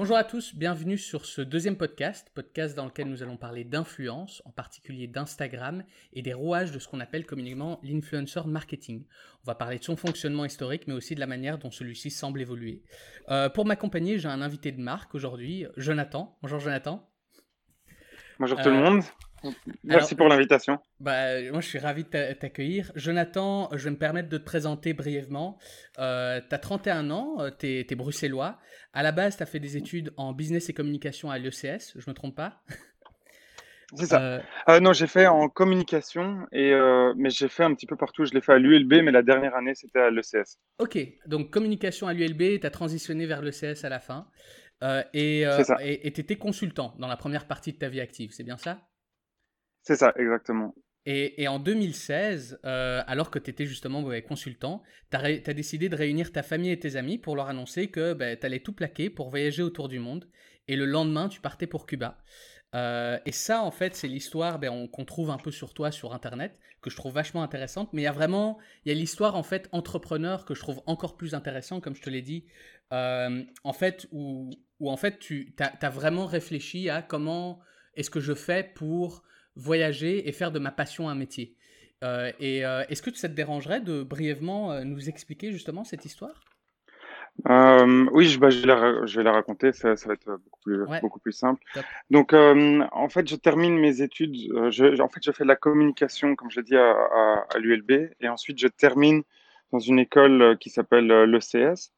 Bonjour à tous, bienvenue sur ce deuxième podcast, podcast dans lequel nous allons parler d'influence, en particulier d'Instagram et des rouages de ce qu'on appelle communément l'influencer marketing. On va parler de son fonctionnement historique, mais aussi de la manière dont celui-ci semble évoluer. Euh, pour m'accompagner, j'ai un invité de marque aujourd'hui, Jonathan. Bonjour Jonathan. Bonjour tout le euh, monde. Merci pour l'invitation. Bah, moi, je suis ravi de t'accueillir. Jonathan, je vais me permettre de te présenter brièvement. Euh, tu as 31 ans, euh, tu es, bruxellois. À la base, tu as fait des études en business et communication à l'ECS, je me trompe pas? C'est ça. Euh, non, j'ai fait en communication, et, mais j'ai fait un petit peu partout. Je l'ai fait à l'ULB, mais la dernière année, c'était à l'ECS. Ok, donc communication à l'ULB, tu as transitionné vers l'ECS à la fin. et tu étais consultant dans la première partie de ta vie active, c'est bien ça? C'est ça, exactement. Et, en 2016, euh, alors que tu étais justement consultant, tu as, décidé de réunir ta famille et tes amis pour leur annoncer que ben, tu allais tout plaquer pour voyager autour du monde. Et le lendemain, tu partais pour Cuba. Euh, et ça, en fait, c'est l'histoire ben, qu'on trouve un peu sur toi sur Internet, que je trouve vachement intéressante. Mais il y a vraiment, il y a l'histoire en fait entrepreneur que je trouve encore plus intéressant, comme je te l'ai dit, euh, en fait, où, en fait tu as, vraiment réfléchi à comment est-ce que je fais pour voyager et faire de ma passion un métier. Euh, et euh, est-ce que ça te dérangerait de brièvement euh, nous expliquer justement cette histoire? Oui, je, bah, je, vais la, raconter, ça, va être beaucoup plus, beaucoup plus simple. Donc, en fait, je termine mes études, je, en fait, je fais de la communication, comme je l'ai dit, à, à, l'ULB, et ensuite je termine dans une école qui s'appelle l'ECS.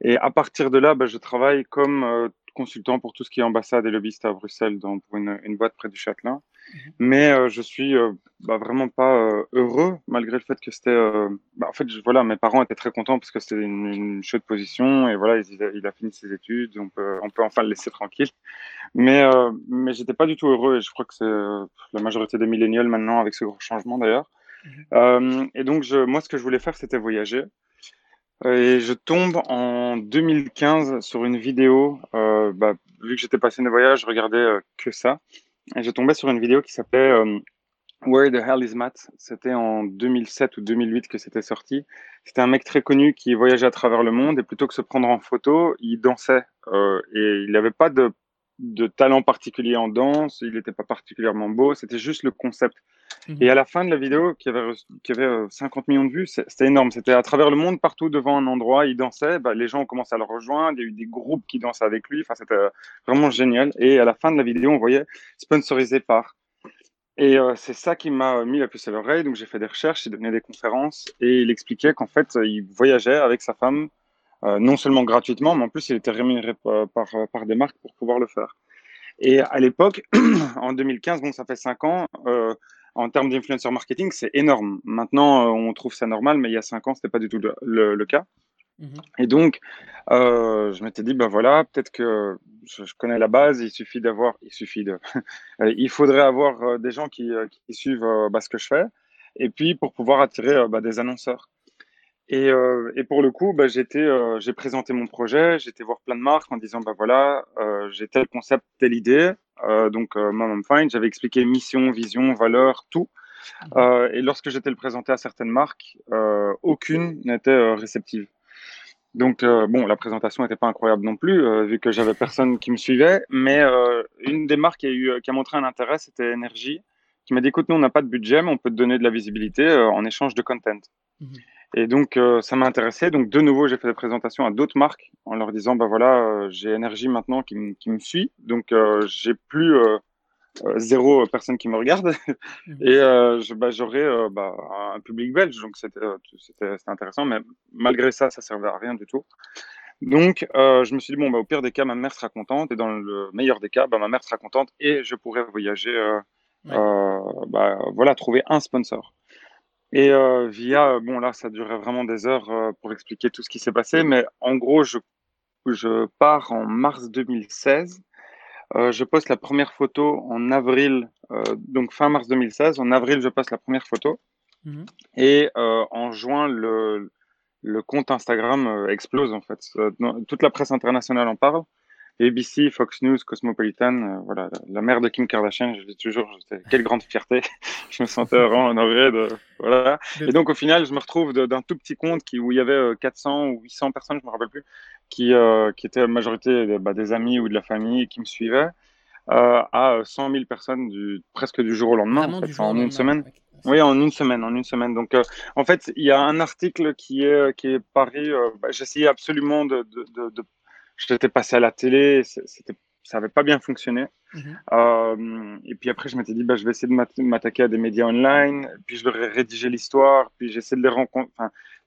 Et à partir de là, bah, je travaille comme consultant pour tout ce qui est ambassade et lobbyiste à Bruxelles, dans, pour une, une boîte près du Châtelain. Mhm. Mais euh, je suis euh, bah, vraiment pas euh, heureux, malgré le fait que c'était. Bah, en fait, voilà, mes parents étaient très contents parce que c'était une, une chaude position et voilà, il a, il a, fini ses études, on peut, on peut enfin le laisser tranquille. Mais, mais j'étais pas du tout heureux et je crois que c'est la majorité des millénials maintenant avec ce gros changement d'ailleurs. Mhm. et donc, je, moi, ce que je voulais faire, c'était voyager. Et je tombe en 2015 sur une vidéo. Euh, bah, vu que j'étais passionné de voyage, je regardais euh, que ça. Et je tombais sur une vidéo qui s'appelait euh, Where the Hell is Matt? C'était en 2007 ou 2008 que c'était sorti. C'était un mec très connu qui voyageait à travers le monde et plutôt que se prendre en photo, il dansait. Euh, et il n'avait pas de de talent particulier en danse, il n'était pas particulièrement beau, c'était juste le concept. Mhm. Et à la fin de la vidéo, qui avait, qui avait 50 euh, millions de vues, c'était énorme. C'était à travers le monde, partout devant un endroit, il dansait, bah, les gens ont commencé à le rejoindre, il y a eu des groupes qui dansaient avec lui, enfin, c'était euh, vraiment génial. Et à la fin de la vidéo, on voyait sponsorisé par. Et euh, c'est ça qui m'a mis la puce à l'oreille, donc j'ai fait des recherches, j'ai donné des conférences, et il expliquait qu'en fait, il voyageait avec sa femme non seulement gratuitement, mais en plus, il était rémunéré par, des marques pour pouvoir le faire. Et à l'époque, en 2015, bon, ça fait cinq ans, en termes d'influencer marketing, c'est énorme. Maintenant, euh, on trouve ça normal, mais il y a cinq ans, c'était pas du tout le, cas. Mhm. Et donc, euh, je m'étais dit, ben voilà, peut-être que je, connais la base, il suffit d'avoir, il suffit de, il faudrait avoir des gens qui, qui suivent bah, ce que je fais, et puis pour pouvoir attirer bah, des annonceurs. Et, euh, et, pour le coup, bah, j'étais, euh, j'ai présenté mon projet, j'étais voir plein de marques en disant, bah voilà, euh, j'ai tel concept, telle idée. Donc, Mom Fine, j'avais expliqué mission, vision, valeur, tout. Euh, et lorsque j'étais le présenter à certaines marques, aucune n'était réceptive. Donc, bon, la présentation n'était pas incroyable non plus, vu que j'avais personne qui me suivait. Mais une des marques qui a, eu, qui a montré un intérêt, c'était Energy, qui m'a dit, écoute, nous, on n'a pas de budget, mais on peut te donner de la visibilité en échange de content. Mmh et donc, euh, ça m'a intéressé. Donc, de nouveau, j'ai fait des présentations à d'autres marques en leur disant, bah voilà, euh, j'ai énergie maintenant qui, me suit. Donc, euh, j'ai plus zéro personne qui me regarde. Mmh. Et bah, j'aurai bah, un public belge. Donc, c'était intéressant. Mais malgré ça, ça servait à rien du tout. Donc, je me suis dit, bon, bah, au pire des cas, ma mère sera contente. Et dans le meilleur des cas, bah, ma mère sera contente et je pourrai voyager, bah, voilà, trouver un sponsor. Et euh, via, bon là, ça durait vraiment des heures euh, pour expliquer tout ce qui s'est passé, mais en gros, je, je pars en mars 2016. Euh, je poste la première photo en avril, euh, donc fin mars 2016. En avril, je poste la première photo. Mmh Et euh, en juin, le, le compte Instagram explose en fait. toute la presse internationale en parle. ABC, Fox News, Cosmopolitan, euh, voilà, la mère de Kim Kardashian, je dis toujours, quelle grande fierté. je me sentais vraiment honoré de, voilà. Et donc, au final, je me retrouve d'un tout petit compte qui, où il y avait 400 euh, ou 800 personnes, je me rappelle plus, qui, qui étaient la majorité bah, des amis ou de la famille qui me suivaient, à 100 000 personnes du, presque du jour au lendemain, en, une semaine. Oui, en une semaine, en une semaine. Donc, en fait, il y a un article qui est, qui est paru. Bah, j'essayais absolument de, de, de, J'étais passé à la télé, c'était ça n'avait pas bien fonctionné. Mhm. Euh, et puis après, je m'étais dit, bah, je vais essayer de m'attaquer à des médias online, puis je leur ai rédigé l'histoire, puis j'essaie de les rencontrer,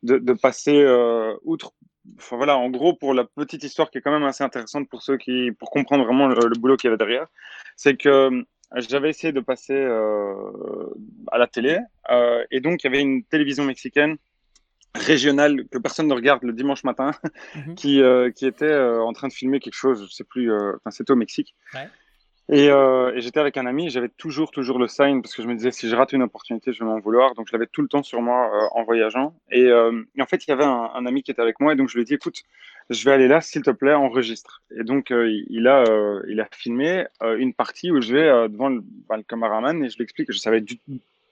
de, de, passer euh, outre. Enfin, voilà, en gros, pour la petite histoire qui est quand même assez intéressante pour ceux qui, pour comprendre vraiment le, boulot qu'il y avait derrière, c'est que euh, j'avais essayé de passer à la télé, et donc il y avait une télévision mexicaine régional que personne ne regarde le dimanche matin, mhm. qui, euh, qui était euh, en train de filmer quelque chose, je sais plus, euh, enfin c'était au Mexique. Et, et j'étais avec un ami, j'avais toujours, toujours le sign parce que je me disais si je rate une opportunité, je vais m'en vouloir. Donc je l'avais tout le temps sur moi en voyageant. Et, en fait, il y avait un, ami qui était avec moi et donc je lui ai dit écoute, je vais aller là, s'il te plaît, enregistre. Et donc il, a, il a filmé une partie où je vais devant le, le cameraman et je lui explique que je savais du,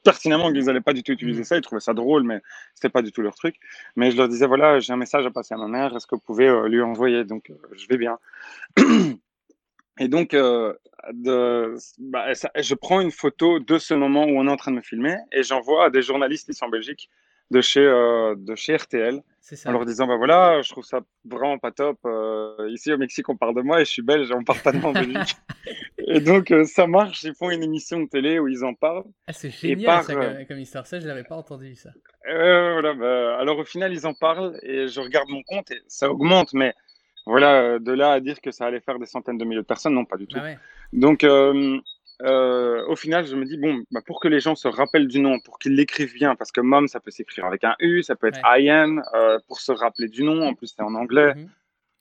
pertinemment qu'ils n'allaient pas du tout utiliser ça. Ils trouvaient ça drôle, mais c'était pas du tout leur truc. Mais je leur disais voilà, j'ai un message à passer à ma mère. Est-ce que vous pouvez euh, lui envoyer? Donc, euh, je vais bien. Et donc, euh, de, bah, je prends une photo de ce moment où on est en train de me filmer et j'envoie à des journalistes ici en Belgique de chez, de chez RTL en leur disant, bah voilà, je trouve ça vraiment pas top. Euh, ici au Mexique, on parle de moi et je suis belge, on parle pas de moi en Belgique. et donc, euh, ça marche, ils font une émission de télé où ils en parlent. Ah, c'est génial ça, euh, comme, histoire, ça, je l'avais pas entendu ça. voilà, bah, alors au final, ils en parlent et je regarde mon compte et ça augmente, mais voilà, de là à dire que ça allait faire des centaines de milliers de personnes, non, pas du tout. Ah donc, euh, au final, je me dis, bon, bah, pour que les gens se rappellent du nom, pour qu'ils l'écrivent bien, parce que mom, ça peut s'écrire avec un U, ça peut être I am, euh, pour se rappeler du nom, en plus c'est en anglais,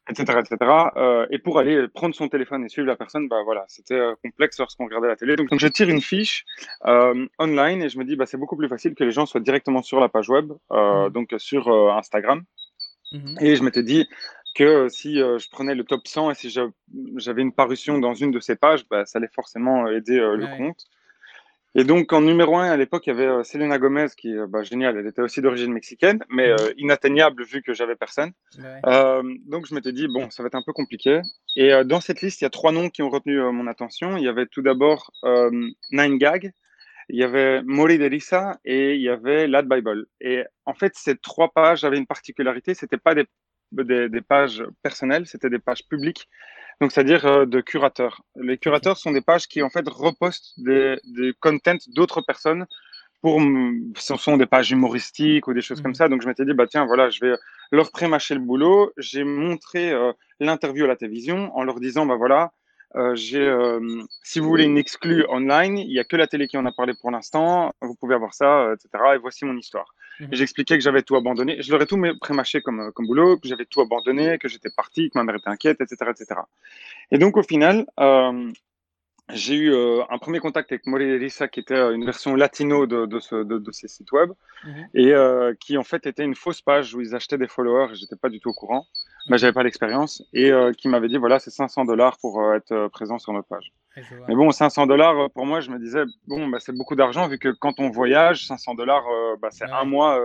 etc. etc. Euh, et pour aller prendre son téléphone et suivre la personne, bah voilà, c'était complexe lorsqu'on regardait la télé. Donc, je tire une fiche online et je me dis, bah, c'est beaucoup plus facile que les gens soient directement sur la page web, mmh. donc sur Instagram. Mmh et je m'étais dit, que si je prenais le top 100 et si j'avais une parution dans une de ces pages, bah, ça allait forcément aider le compte. Et donc, en numéro 1, à l'époque, il y avait Selena Gomez, qui est bah, géniale. Elle était aussi d'origine mexicaine, mais mmh inatteignable vu que j'avais personne. donc, je m'étais dit, bon, ça va être un peu compliqué. Et dans cette liste, il y a trois noms qui ont retenu mon attention. Il y avait tout d'abord Nine Gag, il y avait Mori Delisa et il y avait Lad Bible. Et en fait, ces trois pages avaient une particularité. C'était pas des des, pages personnelles, c'était des pages publiques, donc c'est-à-dire euh, de curateurs. Les curateurs sont des pages qui en fait repostent des, des contents d'autres personnes pour, ce sont des pages humoristiques ou des choses comme mmh. ça. Donc je m'étais dit, bah tiens, voilà, je vais leur prémâcher le boulot. J'ai montré euh, l'interview à la télévision en leur disant, bah voilà, euh, j'ai, si vous voulez une exclue online, il n'y a que la télé qui en a parlé pour l'instant. Vous pouvez avoir ça, etc. Et voici mon histoire. Mmh j'expliquais que j'avais tout abandonné. Je leur ai tout prémâché comme, comme boulot, que j'avais tout abandonné, que j'étais parti, que ma mère était inquiète, etc. etc. Et donc, au final, j'ai eu euh, un premier contact avec Rissa, qui était euh, une version latino de, de, ce, de, ces sites web, mhm. et euh, qui en fait était une fausse page où ils achetaient des followers, et j'étais pas du tout au courant, mais j'avais pas l'expérience, et qui m'avait dit voilà, c'est 500 dollars pour être présent sur notre page. Mais bon, 500 dollars, pour moi, je me disais, bon, bah, c'est beaucoup d'argent, vu que quand on voyage, 500 dollars, bah, c'est un mois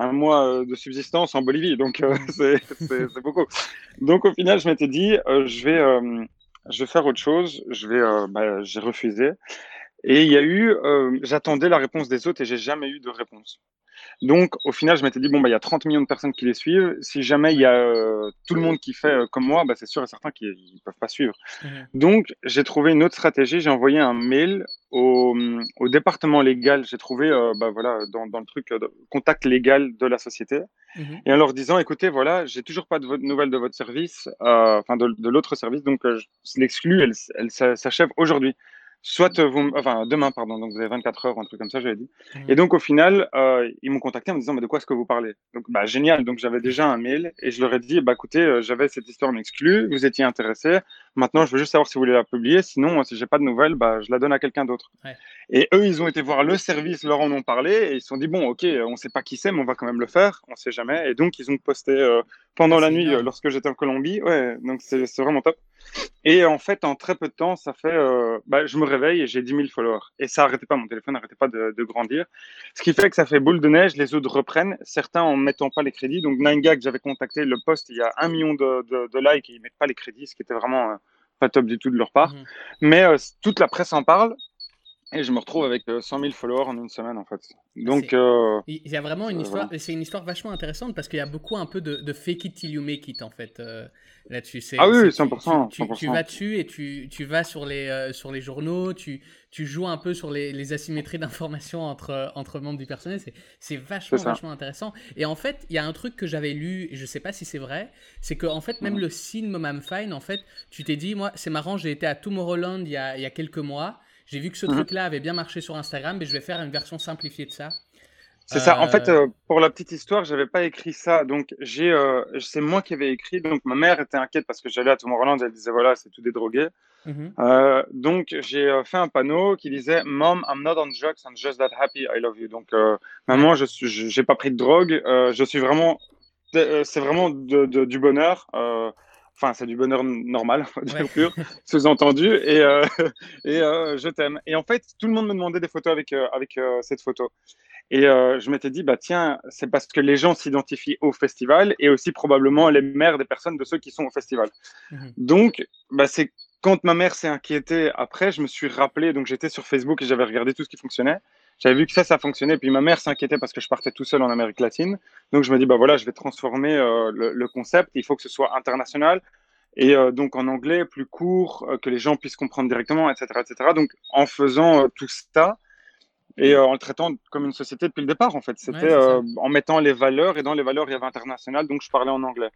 un mois de subsistance en Bolivie, donc c'est beaucoup. Donc au final, je m'étais dit, je vais je vais faire autre chose. Je vais, euh, bah, j'ai refusé. Et il y a eu, euh, j'attendais la réponse des autres et j'ai jamais eu de réponse. Donc, au final, je m'étais dit, bon, bah, il y a 30 millions de personnes qui les suivent. Si jamais il y a euh, tout le monde qui fait comme moi, bah, c'est sûr et certain qu'ils ne peuvent pas suivre. Mmh Donc, j'ai trouvé une autre stratégie. J'ai envoyé un mail au, au département légal. J'ai trouvé, bah, voilà, dans, dans le truc, contact légal de la société. Mmh et en leur disant, écoutez, voilà, j'ai toujours pas de nouvelles de votre service, euh, enfin de, de l'autre service, donc euh, l'exclus, elle, elle s'achève aujourd'hui. Soit vous, enfin demain, pardon, donc vous avez 24 heures, un truc comme ça, j'avais dit. Mmh. Et donc au final, euh, ils m'ont contacté en me disant, mais de quoi est-ce que vous parlez? Donc bah génial, donc j'avais déjà un mail et je leur ai dit, bah écoutez, j'avais cette histoire en exclu, vous étiez intéressé, Maintenant, je veux juste savoir si vous voulez la publier. Sinon, si j'ai pas de nouvelles, bah, je la donne à quelqu'un d'autre. Et eux, ils ont été voir le service, leur en ont parlé et ils se sont dit bon, ok, on sait pas qui c'est, mais on va quand même le faire. On sait jamais. Et donc, ils ont posté euh, pendant ah, la nuit lorsque j'étais en Colombie. Ouais, donc c'est vraiment top. Et en fait, en très peu de temps, ça fait, euh, bah, je me réveille et j'ai 10 000 followers. Et ça n'arrêtait pas, mon téléphone n'arrêtait pas de, grandir. Ce qui fait que ça fait boule de neige, les autres reprennent, certains en mettant pas les crédits. Donc, 9gag, j'avais contacté le poste, il y a un million de, de, likes et ils mettent pas les crédits, ce qui était vraiment euh, pas top du tout de leur part. Mhm. Mais euh, toute la presse en parle. Et je me retrouve avec 100 000 followers en une semaine, en fait. Donc, il y a vraiment une histoire, c'est une histoire vachement intéressante parce qu'il y a beaucoup un peu de, de, fake it till you make it, en fait là-dessus. Ah oui, 100%. Tu, tu, vas dessus et tu, tu vas sur les, euh, sur les journaux, tu, tu joues un peu sur les, les asymétries d'informations entre, entre membres du personnel. C'est vachement, vachement intéressant. Et en fait, il y a un truc que j'avais lu, et je sais pas si c'est vrai, c'est que en fait, même mhm. le signe Mom Fine, en fait, tu t'es dit, moi, c'est marrant, j'ai été à Tomorrowland il y a, il y a quelques mois. J'ai vu que ce mhm. truc-là avait bien marché sur Instagram, mais je vais faire une version simplifiée de ça. C'est ça. En fait, euh, euh, pour la petite histoire, j'avais pas écrit ça. Donc, j'ai, euh, c'est moi qui avais écrit. Donc, ma mère était inquiète parce que j'allais à Tomorrowland. Elle disait voilà, c'est tout des drogués. Mhm. donc, j'ai fait un panneau qui disait Mom, I'm not on drugs. I'm just that happy. I love you. Donc, maman, je suis, j'ai pas pris de drogue. je suis vraiment, c'est vraiment de, du bonheur. Enfin, c'est du bonheur normal, bien sûr, sous-entendu, et, et je t'aime. Et en fait, tout le monde me demandait des photos avec, avec cette photo. Et euh, je m'étais dit, bah tiens, c'est parce que les gens s'identifient au festival et aussi probablement les mères des personnes de ceux qui sont au festival. Mhm. Donc, bah, c'est quand ma mère s'est inquiétée après, je me suis rappelé, donc j'étais sur Facebook et j'avais regardé tout ce qui fonctionnait. J'avais vu que ça, ça fonctionnait. Puis ma mère s'inquiétait parce que je partais tout seul en Amérique latine. Donc je me dis, bah voilà, je vais transformer euh, le, concept. Il faut que ce soit international et euh, donc en anglais, plus court, que les gens puissent comprendre directement, etc. etc. Donc en faisant tout ça, et euh, en le traitant comme une société depuis le départ, en fait. C'était euh, en mettant les valeurs, et dans les valeurs, il y avait international, donc je parlais en anglais.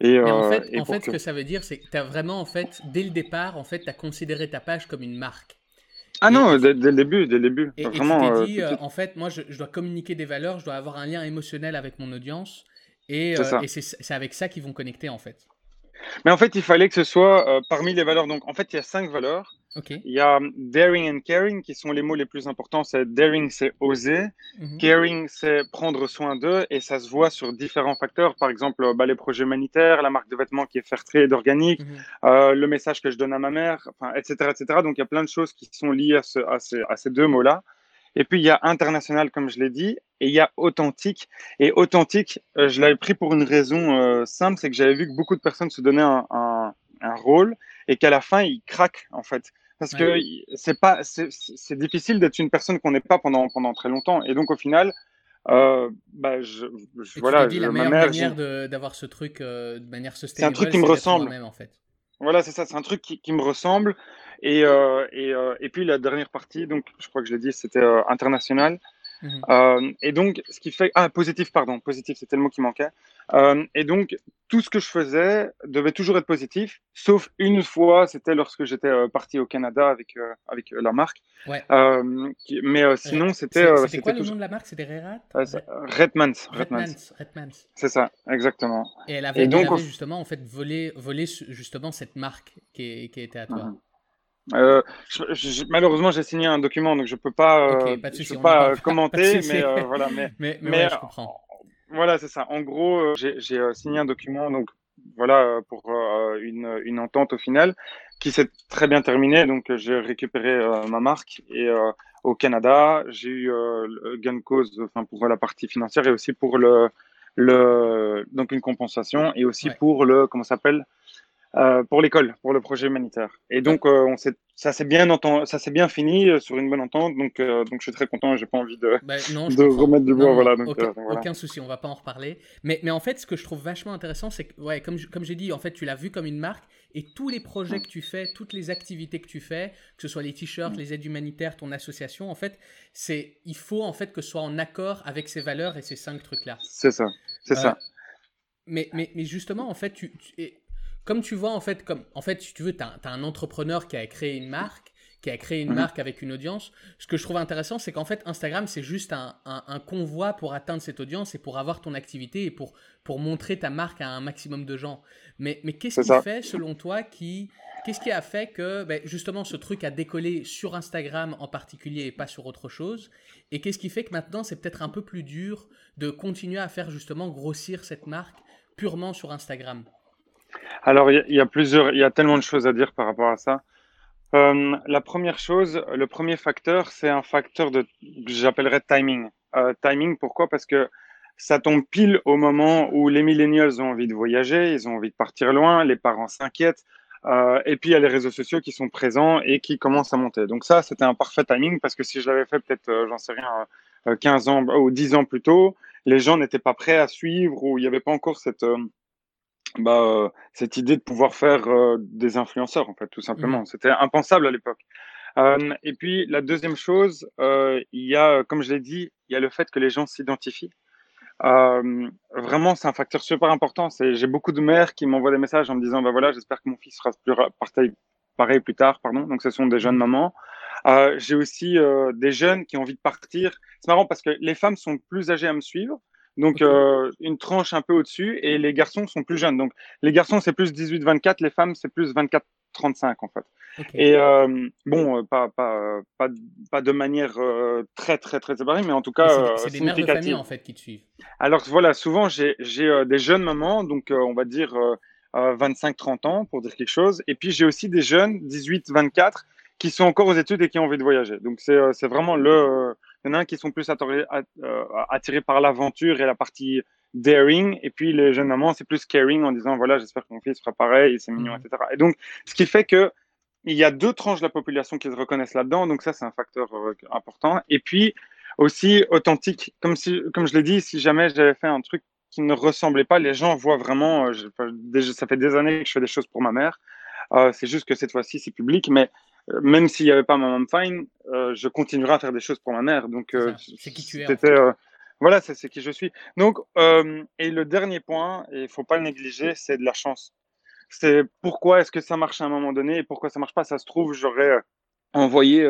Et, en euh, fait, en fait ce que ça veut dire, c'est que tu as vraiment, en fait, dès le départ, en fait, tu as considéré ta page comme une marque. Ah non, dès, le début, dès le début. Et, vraiment, tu t'es dit, en fait, moi, je, dois communiquer des valeurs, je dois avoir un lien émotionnel avec mon audience, et, et c'est avec ça qu'ils vont connecter, en fait. Mais en fait, il fallait que ce soit euh, parmi les valeurs. Donc, en fait, il y a cinq valeurs. Il y a daring and caring qui sont les mots les plus importants. C'est daring, c'est oser. Mhm. Caring, c'est prendre soin d'eux. Et ça se voit sur différents facteurs. Par exemple, bah, les projets humanitaires, la marque de vêtements qui est fair trade organique, mhm. euh, le message que je donne à ma mère, etc., etc. Donc, il y a plein de choses qui sont liées à ces deux mots-là. Et puis, il y a international, comme je l'ai dit, et il y a authentique. Et authentique, euh, je l'avais pris pour une raison euh, simple, c'est que j'avais vu que beaucoup de personnes se donnaient un, un, un rôle et qu'à la fin, ils craquent, en fait. Parce que c'est pas, c'est difficile d'être une personne qu'on n'est pas pendant, pendant très longtemps. Et donc, au final, euh, bah, je, je voilà, dit, la meilleure manière d'avoir ce truc de manière sustainable, c'est un truc qui me ressemble. Même, en fait. Voilà, c'est ça, c'est un truc qui, qui, me ressemble. Et, euh, et, euh, et, puis la dernière partie, donc je crois que je l'ai dit, c'était euh, international. Mhm. Euh, et donc, ce qui fait. Ah, positif, pardon. Positif, c'était le mot qui manquait. Euh, et donc, tout ce que je faisais devait toujours être positif, sauf une fois, c'était lorsque j'étais euh, parti au Canada avec, avec la marque. Ouais. mais sinon, c'était. C'était quoi le nom de la marque C'était Rerat? Redmans. Redmans. C'est ça, exactement. Et elle avait, donc, justement en fait volé, volé justement cette marque qui, qui était à toi. Mhm. Euh, malheureusement, j'ai signé un document, donc je peux pas, euh, peux pas commenter, mais euh, voilà. Mais, mais, mais, je comprends. Voilà, c'est ça. En gros, j'ai signé un document, donc voilà, pour une, une, entente au final, qui s'est très bien terminée. Donc, j'ai récupéré ma marque et au Canada, j'ai eu gain de cause, enfin pour la partie financière et aussi pour le, le donc une compensation et aussi pour le comment s'appelle euh, pour l'école, pour le projet humanitaire. Et donc, euh, on ça s'est bien, ça s'est bien fini euh, sur une bonne entente. Donc, donc je suis très content. J'ai pas envie de, bah, de remettre du bois. voilà, aucun, souci, on va pas en reparler. Mais, mais en fait, ce que je trouve vachement intéressant, c'est que, ouais, comme, comme j'ai dit, en fait, tu l'as vu comme une marque. Et tous les projets que tu fais, toutes les activités que tu fais, que ce soit les t-shirts, les aides humanitaires, ton association, en fait, c'est il faut en fait que ce soit en accord avec ces valeurs et ces cinq trucs-là. C'est ça, c'est ça. Mais, mais, mais, justement, en fait, tu, comme tu vois, en fait, comme, en fait, si tu veux, tu as, un entrepreneur qui a créé une marque, qui a créé une mhm. marque avec une audience. Ce que je trouve intéressant, c'est qu'en fait, Instagram, c'est juste un, un, convoi pour atteindre cette audience et pour avoir ton activité et pour, pour montrer ta marque à un maximum de gens. Mais, mais qu'est-ce qui fait, selon toi, qui, qu'est-ce qui a fait que ben, justement ce truc a décollé sur Instagram en particulier et pas sur autre chose? Et qu'est-ce qui fait que maintenant, c'est peut-être un peu plus dur de continuer à faire justement grossir cette marque purement sur Instagram? Alors, il y, a plusieurs, il y a tellement de choses à dire par rapport à ça. Euh, la première chose, le premier facteur, c'est un facteur de, j'appellerais timing. Euh, timing, pourquoi? Parce que ça tombe pile au moment où les millennials ont envie de voyager, ils ont envie de partir loin, les parents s'inquiètent, euh, et puis il y a les réseaux sociaux qui sont présents et qui commencent à monter. Donc ça, c'était un parfait timing parce que si je l'avais fait peut-être, j'en sais rien, 15 ans ou 10 ans plus tôt, les gens n'étaient pas prêts à suivre ou il n'y avait pas encore cette bah, euh, cette idée de pouvoir faire euh, des influenceurs, en fait, tout simplement. Mmh. C'était impensable à l'époque. Euh, et puis, la deuxième chose, il y a, comme je l'ai dit, il y a le fait que les gens s'identifient. vraiment, c'est un facteur super important. J'ai beaucoup de mères qui m'envoient des messages en me disant, bah voilà, j'espère que mon fils sera plus pareil, pareil plus tard, pardon. Donc, ce sont des jeunes mmh. mamans. J'ai aussi des jeunes qui ont envie de partir. C'est marrant parce que les femmes sont plus âgées à me suivre. Donc, euh, une tranche un peu au-dessus et les garçons sont plus jeunes. Donc, les garçons, c'est plus 18-24, les femmes, c'est plus 24-35 en fait. Et euh, bon, euh, pas, pas, pas, pas, de manière très, très, très séparée, mais en tout cas. C'est des mères de famille en fait qui te suivent. Alors voilà, souvent, j'ai des jeunes mamans, donc on va dire 25-30 ans pour dire quelque chose. Et puis, j'ai aussi des jeunes, 18-24, qui sont encore aux études et qui ont envie de voyager. Donc, c'est vraiment le il y en a qui sont plus attirés, euh, attirés par l'aventure et la partie daring. Et puis les jeunes mamans, c'est plus caring en disant voilà, j'espère que mon fils sera pareil, c'est mignon, mhm. etc. Et donc, ce qui fait que il y a deux tranches de la population qui se reconnaissent là-dedans. Donc ça, c'est un facteur euh, important. Et puis aussi authentique. Comme si, comme je l'ai dit, si jamais j'avais fait un truc qui ne ressemblait pas, les gens voient vraiment. Euh, ça fait des années que je fais des choses pour ma mère. c'est juste que cette fois-ci, c'est public, mais euh, même s'il n'y avait pas ma mom fine, euh, je continuerai à faire des choses pour ma mère. Donc, euh, c'est qui tu es. voilà, c'est qui je suis. Donc, et le dernier point, et il faut pas le négliger, c'est de la chance. C'est pourquoi est-ce que ça marche à un moment donné et pourquoi ça marche pas? Ça se trouve, j'aurais envoyé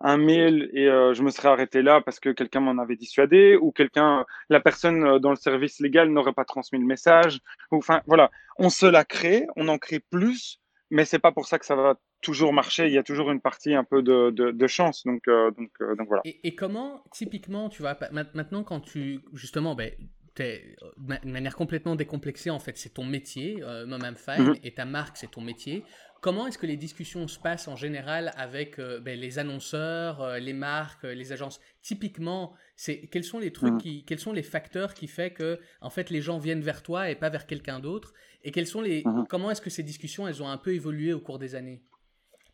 un mail et je me serais arrêté là parce que quelqu'un m'en avait dissuadé ou quelqu'un, la personne dans le service légal n'aurait pas transmis le message. Enfin, voilà, on se la crée, on en crée plus, mais c'est pas pour ça que ça va toujours marcher. Il y a toujours une partie un peu de, de, chance. Donc, euh, donc, euh, donc voilà. Et, comment, typiquement, tu vois, maintenant, quand tu, justement, ben, es, de manière complètement décomplexée, en fait, c'est ton métier, euh, Mom Fine, mhm. et ta marque, c'est ton métier. Comment est-ce que les discussions se passent en général avec euh, ben, les annonceurs, les marques, les agences? Typiquement, c'est quels sont les trucs, mhm. qui, quels sont les facteurs qui fait que en fait les gens viennent vers toi et pas vers quelqu'un d'autre? Et quels sont les, mhm. comment est-ce que ces discussions elles ont un peu évolué au cours des années?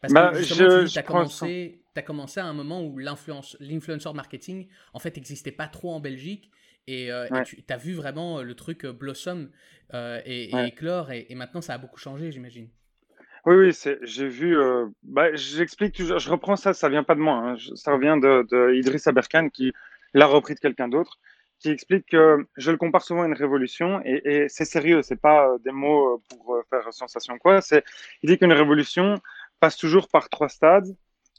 Parce bah, que justement, tu as, commencé, as commencé à un moment où l'influencer marketing, en fait, n'existait pas trop en Belgique. Et, euh, tu as vu vraiment euh, le truc euh, blossom et, éclore. Et, maintenant, ça a beaucoup changé, j'imagine. Oui, oui, j'ai vu. bah, J'explique toujours. Je reprends ça, ça vient pas de moi. Hein, ça vient de, de Idriss Aberkan qui l'a repris de quelqu'un d'autre qui explique que je le compare souvent à une révolution et, et c'est sérieux, c'est pas des mots pour faire sensation quoi. C'est, il dit qu'une révolution, passe toujours par trois stades.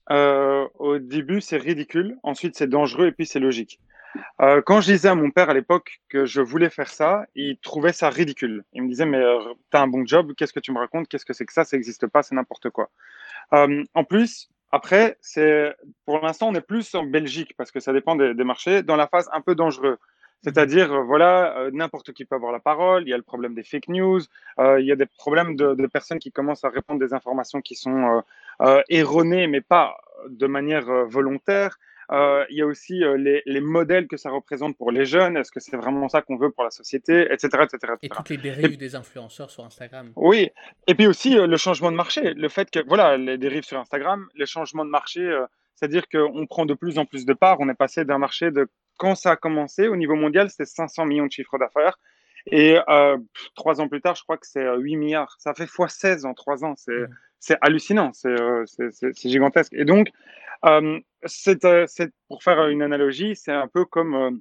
Euh, au début, c'est ridicule, ensuite c'est dangereux et puis c'est logique. Euh, quand je disais à mon père à l'époque que je voulais faire ça, il trouvait ça ridicule. Il me disait mais euh, t'as un bon job, qu'est-ce que tu me racontes, qu'est-ce que c'est que ça, ça n'existe pas, c'est n'importe quoi. Euh, en plus, après, pour l'instant on est plus en Belgique parce que ça dépend des marchés dans la phase un peu dangereuse. C'est-à-dire, euh, voilà, euh, n'importe qui peut avoir la parole. Il y a le problème des fake news. Euh, il y a des problèmes de, de, personnes qui commencent à répondre des informations qui sont erronées, mais pas de manière volontaire. il y a aussi les, les, modèles que ça représente pour les jeunes. Est-ce que c'est vraiment ça qu'on veut pour la société, etc., etc., Et toutes les dérives des influenceurs sur Instagram. Oui. Et puis aussi le changement de marché. Le fait que, voilà, les dérives sur Instagram, les changements de marché. c'est-à-dire qu'on prend de plus en plus de parts. On est passé d'un marché de quand ça a commencé, au niveau mondial, c'était 500 millions de chiffres d'affaires. Et euh, trois ans plus tard, je crois que c'est 8 euh, milliards. Ça fait fois 16 en trois ans. C'est, mmh. hallucinant. Euh, c'est, gigantesque. Et donc, c'est, pour faire une analogie, c'est un peu comme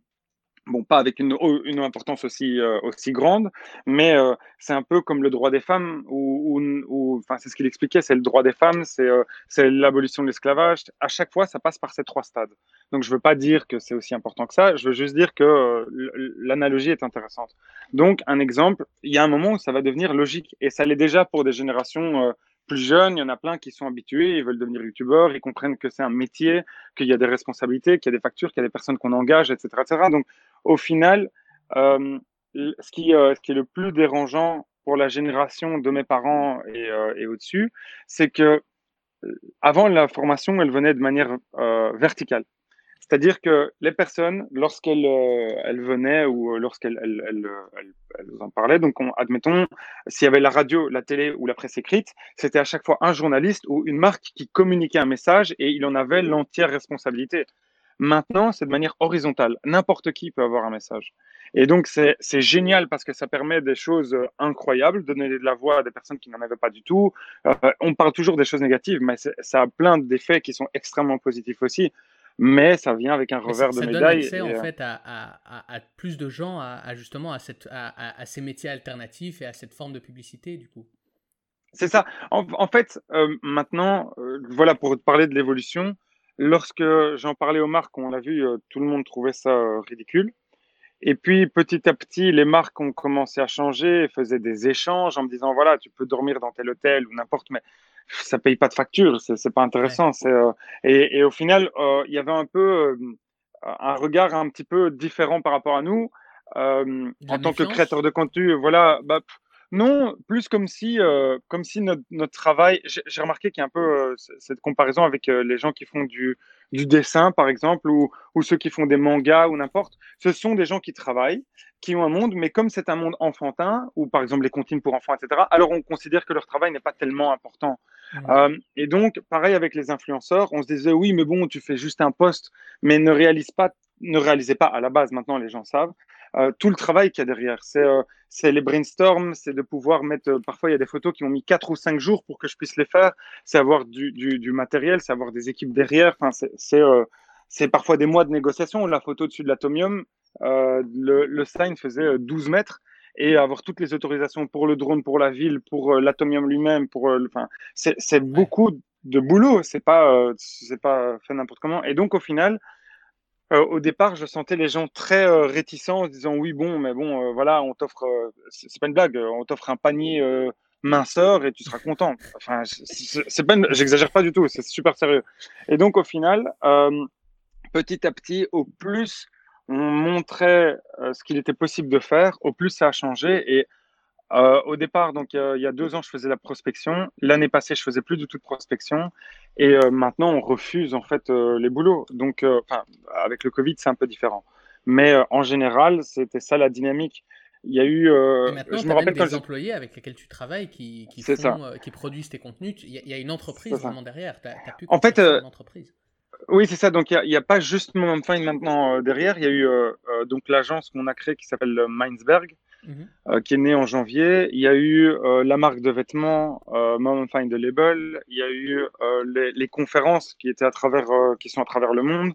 Bon, pas avec une, une importance aussi, euh, aussi grande, mais euh, c'est un peu comme le droit des femmes, ou, c'est ce qu'il expliquait, c'est le droit des femmes, c'est euh, c'est l'abolition de l'esclavage. À chaque fois, ça passe par ces trois stades. Donc, je veux pas dire que c'est aussi important que ça, je veux juste dire que l'analogie est intéressante. Donc, un exemple, il y a un moment où ça va devenir logique, et ça l'est déjà pour des générations plus jeunes, il y en a plein qui sont habitués, ils veulent devenir youtubeurs, ils comprennent que c'est un métier, qu'il y a des responsabilités, qu'il y a des factures, qu'il y a des personnes qu'on engage, etc.. Donc, au final, euh, ce, qui, euh, ce qui est le plus dérangeant pour la génération de mes parents et, euh, et au-dessus, c'est que avant la formation, elle venait de manière verticale. C'est-à-dire que les personnes, lorsqu'elles elles venaient ou lorsqu'elles elles, elles, elles, en parlaient, donc admettons, s'il y avait la radio, la télé ou la presse écrite, c'était à chaque fois un journaliste ou une marque qui communiquait un message et il en avait l'entière responsabilité. Maintenant, c'est de manière horizontale. N'importe qui peut avoir un message. Et donc, c'est génial parce que ça permet des choses euh, incroyables, donner de la voix à des personnes qui n'en avaient pas du tout. Euh, on parle toujours des choses négatives, mais ça a plein d'effets qui sont extrêmement positifs aussi. Mais ça vient avec un revers de médaille. Ça donne accès, en euh, fait, à, plus de gens à, justement à, cette, à, ces métiers alternatifs et à cette forme de publicité, du coup. C'est ça. En, fait, maintenant, voilà, pour parler de l'évolution, Lorsque j'en parlais aux marques, on l'a vu, euh, tout le monde trouvait ça euh, ridicule. Et puis petit à petit, les marques ont commencé à changer, faisaient des échanges en me disant voilà, tu peux dormir dans tel hôtel ou n'importe, mais ça paye pas de facture, c'est pas intéressant. Euh, et, au final, il y avait un peu un regard un petit peu différent par rapport à nous en tant que créateur de contenu. Voilà, bah, non, plus comme si, euh, comme si notre, notre travail. J'ai remarqué qu'il y a un peu euh, cette comparaison avec euh, les gens qui font du, du dessin, par exemple, ou, ou, ceux qui font des mangas ou n'importe. Ce sont des gens qui travaillent, qui ont un monde, mais comme c'est un monde enfantin, ou par exemple les comptines pour enfants, etc., alors on considère que leur travail n'est pas tellement important. Mmh. et donc, pareil avec les influenceurs, on se disait oui, mais bon, tu fais juste un poste, mais ne réalise pas, ne réalisez pas à la base. Maintenant, les gens savent euh, tout le travail qu'il y a derrière. C'est euh, les brainstorms, c'est de pouvoir mettre. Euh, parfois, il y a des photos qui ont mis 4 ou 5 jours pour que je puisse les faire. C'est avoir du, matériel, c'est avoir des équipes derrière. Enfin, c'est parfois des mois de négociation. La photo dessus de l'atomium, le, le faisait 12 mètres et avoir toutes les autorisations pour le drone, pour la ville, pour l'atomium lui-même, pour, enfin, c'est beaucoup de boulot. C'est pas, c'est pas fait n'importe comment. Et donc, au final, euh, au départ, je sentais les gens très euh, réticents en se disant oui, bon, mais bon, euh, voilà, on t'offre, c'est pas une blague, on t'offre un panier minceur et tu seras content. Enfin, c'est pas, j'exagère pas du tout, c'est super sérieux. Et donc, au final, petit à petit, au plus on montrait ce qu'il était possible de faire, au plus ça a changé et euh, au départ, donc il y a deux ans, je faisais la prospection. L'année passée, je faisais plus du tout de prospection. Et euh, maintenant, on refuse en fait euh, les boulots. Donc, avec le Covid, c'est un peu différent. Mais en général, c'était ça la dynamique. Il y a eu. maintenant, je me rappelle des employés avec lesquels tu travailles qui, qui, font, qui produisent tes contenus. Il y, a une entreprise vraiment derrière. As, pu en fait, une entreprise. Oui, c'est ça. Donc, il n'y a, pas juste Momfine maintenant derrière. Il y a eu donc l'agence qu'on a créée qui s'appelle Mindsberg, Mhm. Euh, qui est né en janvier. Il y a eu euh, la marque de vêtements euh, Mom Find the Label. Il y a eu les, conférences qui étaient à travers, qui sont à travers le monde.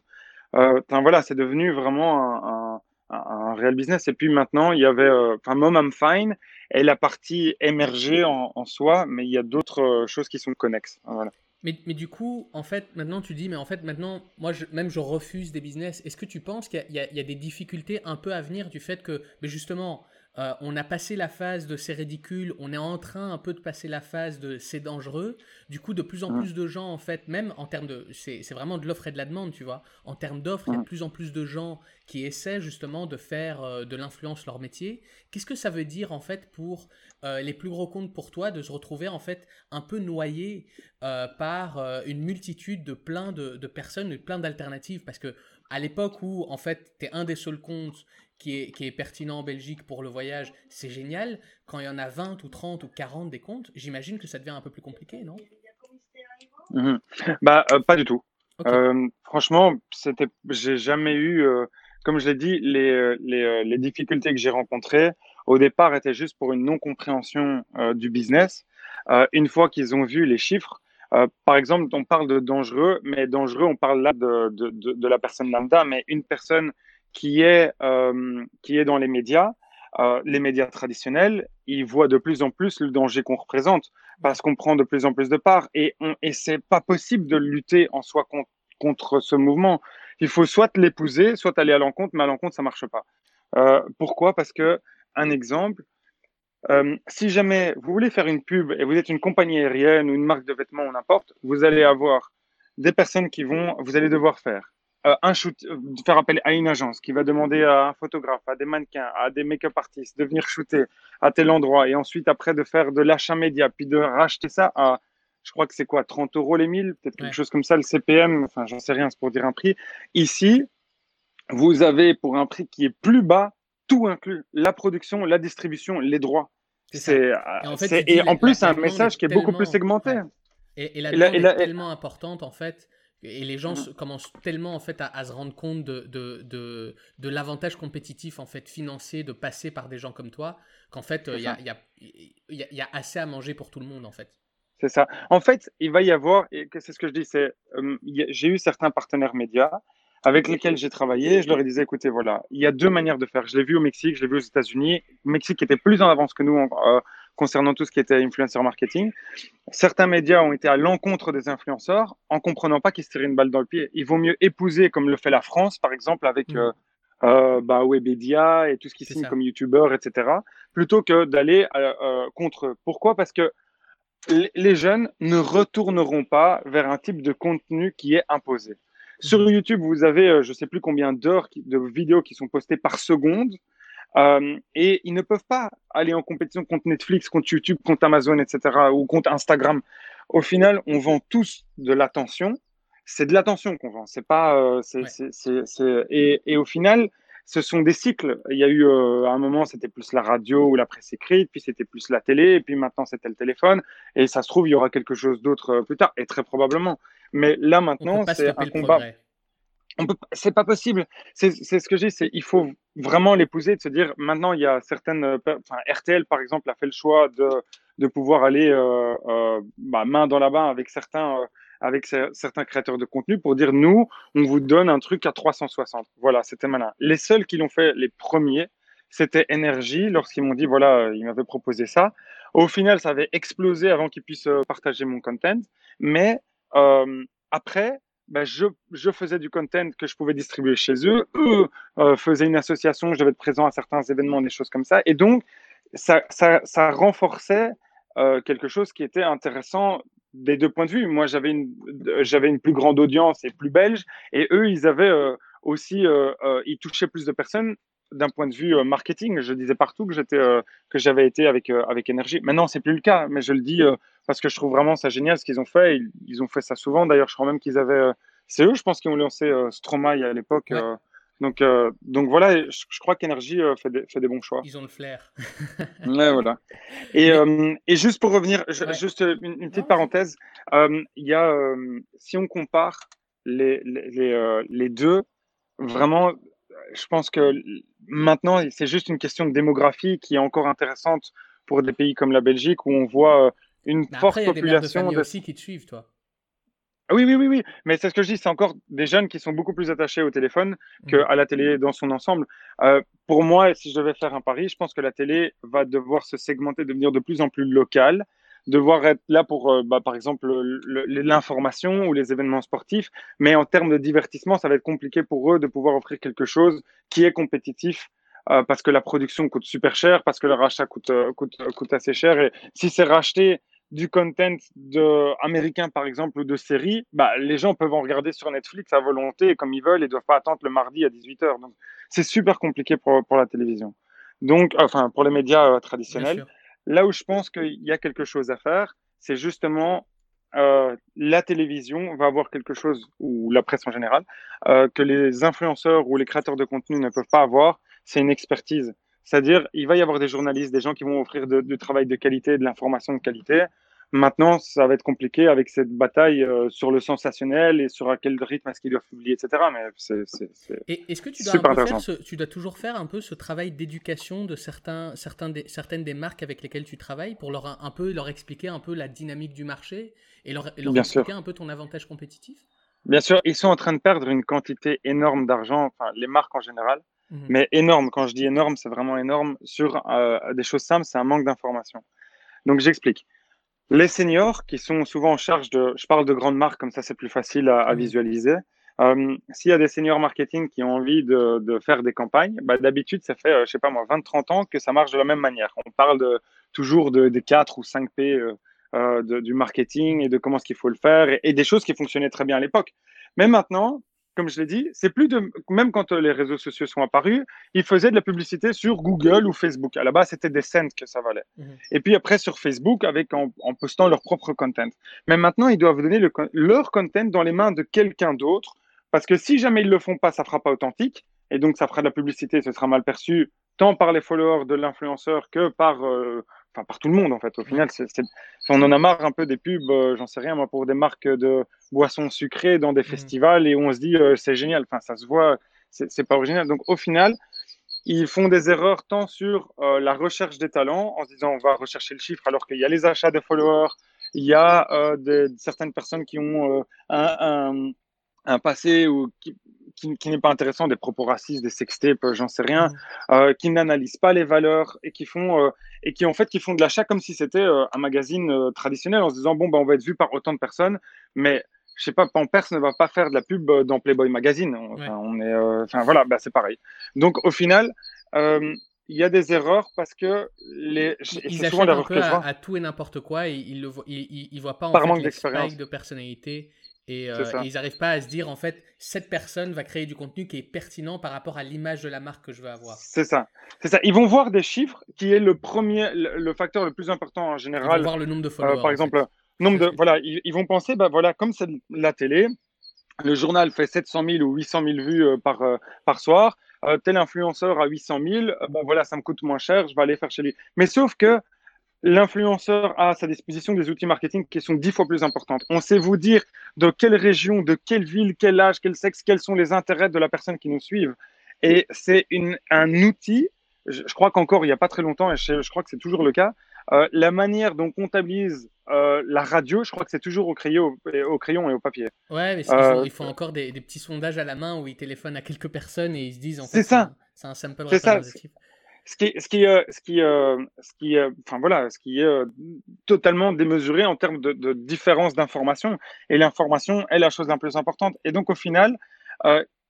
Voilà, c'est devenu vraiment un, un, réel business. Et puis maintenant, il y avait, enfin Mom I'm Fine est la partie émergée en, en soi, mais il y a d'autres choses qui sont connexes. Voilà. Mais, du coup, en fait, maintenant tu dis, mais en fait, maintenant, moi, même je refuse des business. Est-ce que tu penses qu'il y, y, a des difficultés un peu à venir du fait que, mais justement, euh, on a passé la phase de c'est ridicule, on est en train un peu de passer la phase de c'est dangereux. Du coup, de plus en plus de gens, en fait, même en termes de. C'est vraiment de l'offre et de la demande, tu vois. En termes d'offres, il y a de plus en plus de gens qui essaient justement de faire euh, de l'influence leur métier. Qu'est-ce que ça veut dire, en fait, pour euh, les plus gros comptes pour toi de se retrouver, en fait, un peu noyé par une multitude de plein de, de personnes, de plein d'alternatives? Parce que à l'époque où, en fait, tu es un des seuls comptes qui est, qui est pertinent en Belgique pour le voyage, c'est génial. Quand il y en a 20 ou 30 ou 40 des comptes, j'imagine que ça devient un peu plus compliqué, non? Mhm. Bah, euh, pas du tout. Euh, franchement, c'était, j'ai jamais eu, euh, comme je l'ai dit, les, les, les, difficultés que j'ai rencontrées au départ étaient juste pour une non-compréhension du business. une fois qu'ils ont vu les chiffres, par exemple, on parle de dangereux, mais dangereux, on parle là de, de, de, de la personne lambda, mais une personne qui est, qui est dans les médias, les médias traditionnels, ils voient de plus en plus le danger qu'on représente parce qu'on prend de plus en plus de parts et, on, et c'est pas possible de lutter en soi contre, ce mouvement. Il faut soit l'épouser, soit aller à l'encontre, mais à l'encontre, ça marche pas. Euh, pourquoi? Parce que, un exemple, euh, si jamais vous voulez faire une pub et vous êtes une compagnie aérienne ou une marque de vêtements ou n'importe, vous allez avoir des personnes qui vont, vous allez devoir faire euh, un shoot, faire appel à une agence qui va demander à un photographe, à des mannequins, à des make-up artistes de venir shooter à tel endroit et ensuite après de faire de l'achat média puis de racheter ça à je crois que c'est quoi, 30 euros les 1000, peut-être quelque chose comme ça, le CPM, enfin, j'en sais rien, c'est pour dire un prix. Ici, vous avez pour un prix qui est plus bas, tout inclus, la production, la distribution, les droits. C'est, et en, fait, et en plus, c'est un message qui est beaucoup plus segmenté. Et, la demande est tellement importante, en fait, et les gens mm. commencent tellement en fait à, se rendre compte de, de, de, de l'avantage compétitif en fait financier de passer par des gens comme toi qu'en fait il y, a, y, a, y, a, assez à manger pour tout le monde en fait. C'est ça. En fait, il va y avoir, et c'est ce que je dis, c'est, euh, j'ai eu certains partenaires médias avec lesquels j'ai travaillé. Je leur ai dit, écoutez, voilà, il y a deux manières de faire. Je l'ai vu au Mexique, je l'ai vu aux États-Unis. Mexique était plus en avance que nous euh, concernant tout ce qui était influencer marketing. Certains médias ont été à l'encontre des influenceurs en comprenant pas qu'ils se tiraient une balle dans le pied. Il vaut mieux épouser, comme le fait la France, par exemple, avec mmh. euh, euh, bah, Webedia et tout ce qui signe comme YouTuber, etc., plutôt que d'aller contre eux. Pourquoi? Parce que les jeunes ne retourneront pas vers un type de contenu qui est imposé. Sur mhm. YouTube, vous avez, euh, je ne sais plus combien d'heures de vidéos qui sont postées par seconde. Euh, et ils ne peuvent pas aller en compétition contre Netflix, contre YouTube, contre Amazon, etc., ou contre Instagram. Au final, on vend tous de l'attention. C'est de l'attention qu'on vend. C'est pas. Euh, et, et, au final, ce sont des cycles. Il y a eu euh, à un moment, c'était plus la radio ou la presse écrite, puis c'était plus la télé, et puis maintenant c'était le téléphone. Et ça se trouve, il y aura quelque chose d'autre plus tard, et très probablement. Mais là maintenant, c'est un combat. On peut, c'est pas possible. C'est, ce que je dis, c'est il faut vraiment l'épouser, de se dire maintenant il y a certaines, euh, enfin RTL par exemple a fait le choix de de pouvoir aller bah, main dans la main avec certains avec certains créateurs de contenu pour dire nous, on vous donne un truc à 360. Voilà, c'était malin. Les seuls qui l'ont fait, les premiers, c'était Energy lorsqu'ils m'ont dit voilà, ils m'avaient proposé ça. Au final, ça avait explosé avant qu'ils puissent euh, partager mon content. Mais euh, après, ben, je, faisais du content que je pouvais distribuer chez eux. Eux euh, faisaient une association, je devais être présent à certains événements, des choses comme ça. Et donc, ça, ça, ça renforçait euh, quelque chose qui était intéressant des deux points de vue. Moi, j'avais une, une plus grande audience et plus belge, et eux, ils avaient euh, aussi, euh, euh, ils touchaient plus de personnes d'un point de vue marketing. Je disais partout que j'étais, que j'avais été avec avec énergie. Maintenant, c'est plus le cas, mais je le dis parce que je trouve vraiment ça génial ce qu'ils ont fait. Ils, ont fait ça souvent. D'ailleurs, je crois même qu'ils avaient, c'est eux, je pense, qui ont lancé Stromae à l'époque. Donc, euh, donc voilà, je, crois qu'Energy euh, fait, des, fait, des, bons choix. Ils ont le flair. ouais, voilà. Et, euh, et, juste pour revenir, juste une, petite parenthèse, il y a, si on compare les, les, les, deux, vraiment, je pense que maintenant, c'est juste une question de démographie qui est encore intéressante pour des pays comme la Belgique où on voit une forte population. de aussi qui te suivent, toi. Oui, oui, oui, oui. Mais c'est ce que je dis, c'est encore des jeunes qui sont beaucoup plus attachés au téléphone qu'à mmh. la télé dans son ensemble. Euh, pour moi, si je devais faire un pari, je pense que la télé va devoir se segmenter, devenir de plus en plus locale, devoir être là pour, euh, bah, par exemple, l'information ou les événements sportifs. Mais en termes de divertissement, ça va être compliqué pour eux de pouvoir offrir quelque chose qui est compétitif. Euh, parce que la production coûte super cher, parce que le rachat coûte, euh, coûte, coûte assez cher. Et si c'est racheté du content de, américain, par exemple, ou de série, bah, les gens peuvent en regarder sur Netflix à volonté, comme ils veulent, et ne doivent pas attendre le mardi à 18h. Donc, c'est super compliqué pour, pour la télévision. Donc, enfin, pour les médias euh, traditionnels. Là où je pense qu'il y a quelque chose à faire, c'est justement euh, la télévision va avoir quelque chose, ou la presse en général, euh, que les influenceurs ou les créateurs de contenu ne peuvent pas avoir, c'est une expertise. C'est-à-dire, il va y avoir des journalistes, des gens qui vont offrir du travail de qualité, de l'information de qualité. Maintenant, ça va être compliqué avec cette bataille euh, sur le sensationnel et sur à quel rythme est-ce qu'ils doivent publier, etc. Mais c'est, est-ce que tu dois, tu dois toujours faire un peu ce travail d'éducation de certains, certains des, certaines des marques avec lesquelles tu travailles pour leur un peu leur expliquer un peu la dynamique du marché et leur, leur expliquer un peu ton avantage compétitif? Bien sûr, ils sont en train de perdre une quantité énorme d'argent, enfin les marques en général, mmh mais énorme. Quand je dis énorme, c'est vraiment énorme sur euh, des choses simples, c'est un manque d'information. Donc j'explique. Les seniors qui sont souvent en charge de, je parle de grandes marques comme ça c'est plus facile à, mmh visualiser. Euh, s'il y a des seniors marketing qui ont envie de, faire des campagnes, bah, d'habitude ça fait, euh, je sais pas moi, 20-30 ans que ça marche de la même manière. On parle de, toujours de, des 4 ou 5 P euh, du marketing et de comment est-ce qu'il faut le faire et, des choses qui fonctionnaient très bien à l'époque. Mais maintenant, comme je l'ai dit, c'est plus de même quand euh, les réseaux sociaux sont apparus, ils faisaient de la publicité sur Google ou Facebook. À la base, c'était des cents que ça valait. Mmh et puis après sur Facebook avec en, postant leur propre content. Mais maintenant, ils doivent donner leur content dans les mains de quelqu'un d'autre parce que si jamais ils le font pas, ça fera pas authentique et donc ça fera de la publicité, ce sera mal perçu tant par les followers de l'influenceur que par euh, enfin par tout le monde en fait. Au final, on en a marre un peu des pubs, euh, j'en sais rien moi, pour des marques de boissons sucrées dans des mmh. festivals et où on se dit euh, c'est génial. Enfin, ça se voit, c'est pas original. Donc au final, ils font des erreurs tant sur euh, la recherche des talents en se disant on va rechercher le chiffre alors qu'il y a les achats de followers, il y a certaines personnes qui ont un, un, passé ou qui, qui, n'est pas intéressant, des propos racistes, des sextapes, euh, j'en sais rien, mmh. euh, qui n'analysent pas les valeurs et qui font euh, et qui en fait qui font de l'achat comme si c'était un magazine traditionnel en se disant bon bah on va être vu par autant de personnes, mais je sais pas, Pampers ne va pas faire de la pub dans Playboy Magazine. On, est, enfin voilà, bah, c'est pareil. Donc au final. il y a des erreurs parce que les ils achètent un peu à, tout et n'importe quoi et ils ne ils, voient pas en fait l'expérience de personnalité et, euh, ils n'arrivent pas à se dire, en fait, cette personne va créer du contenu qui est pertinent par rapport à l'image de la marque que je veux avoir. C'est ça. C'est ça. Ils vont voir des chiffres qui est le premier, le, facteur le plus important en général. Ils vont voir le nombre de followers. Euh, par exemple, nombre de, voilà, ils, vont penser, bah voilà, comme c'est la télé, le journal fait 700 000 ou 800 000 vues euh, par, par soir. tel influenceur à 800 000, bah voilà, ça me coûte moins cher, je vais aller faire chez lui. Mais sauf que l'influenceur a à sa disposition des outils marketing qui sont dix fois plus importants. On sait vous dire de quelle région, de quelle ville, quel âge, quel sexe, quels sont les intérêts de la personne qui nous suit. Et c'est un outil, je, crois qu'encore il n'y a pas très longtemps, et je, crois que c'est toujours le cas, euh, la manière dont on comptabilise euh, la radio, je crois que c'est toujours au crayon, au, crayon et au papier. Ouais, mais euh, ils, font, encore des, petits sondages à la main où ils téléphonent à quelques personnes et ils se disent en fait, c'est ça. C'est un sample représentatif ce qui, euh, ce qui, euh, ce qui, euh, enfin voilà, ce qui est totalement démesuré en termes de, différence d'information. Et l'information est la chose la plus importante. Et donc au final,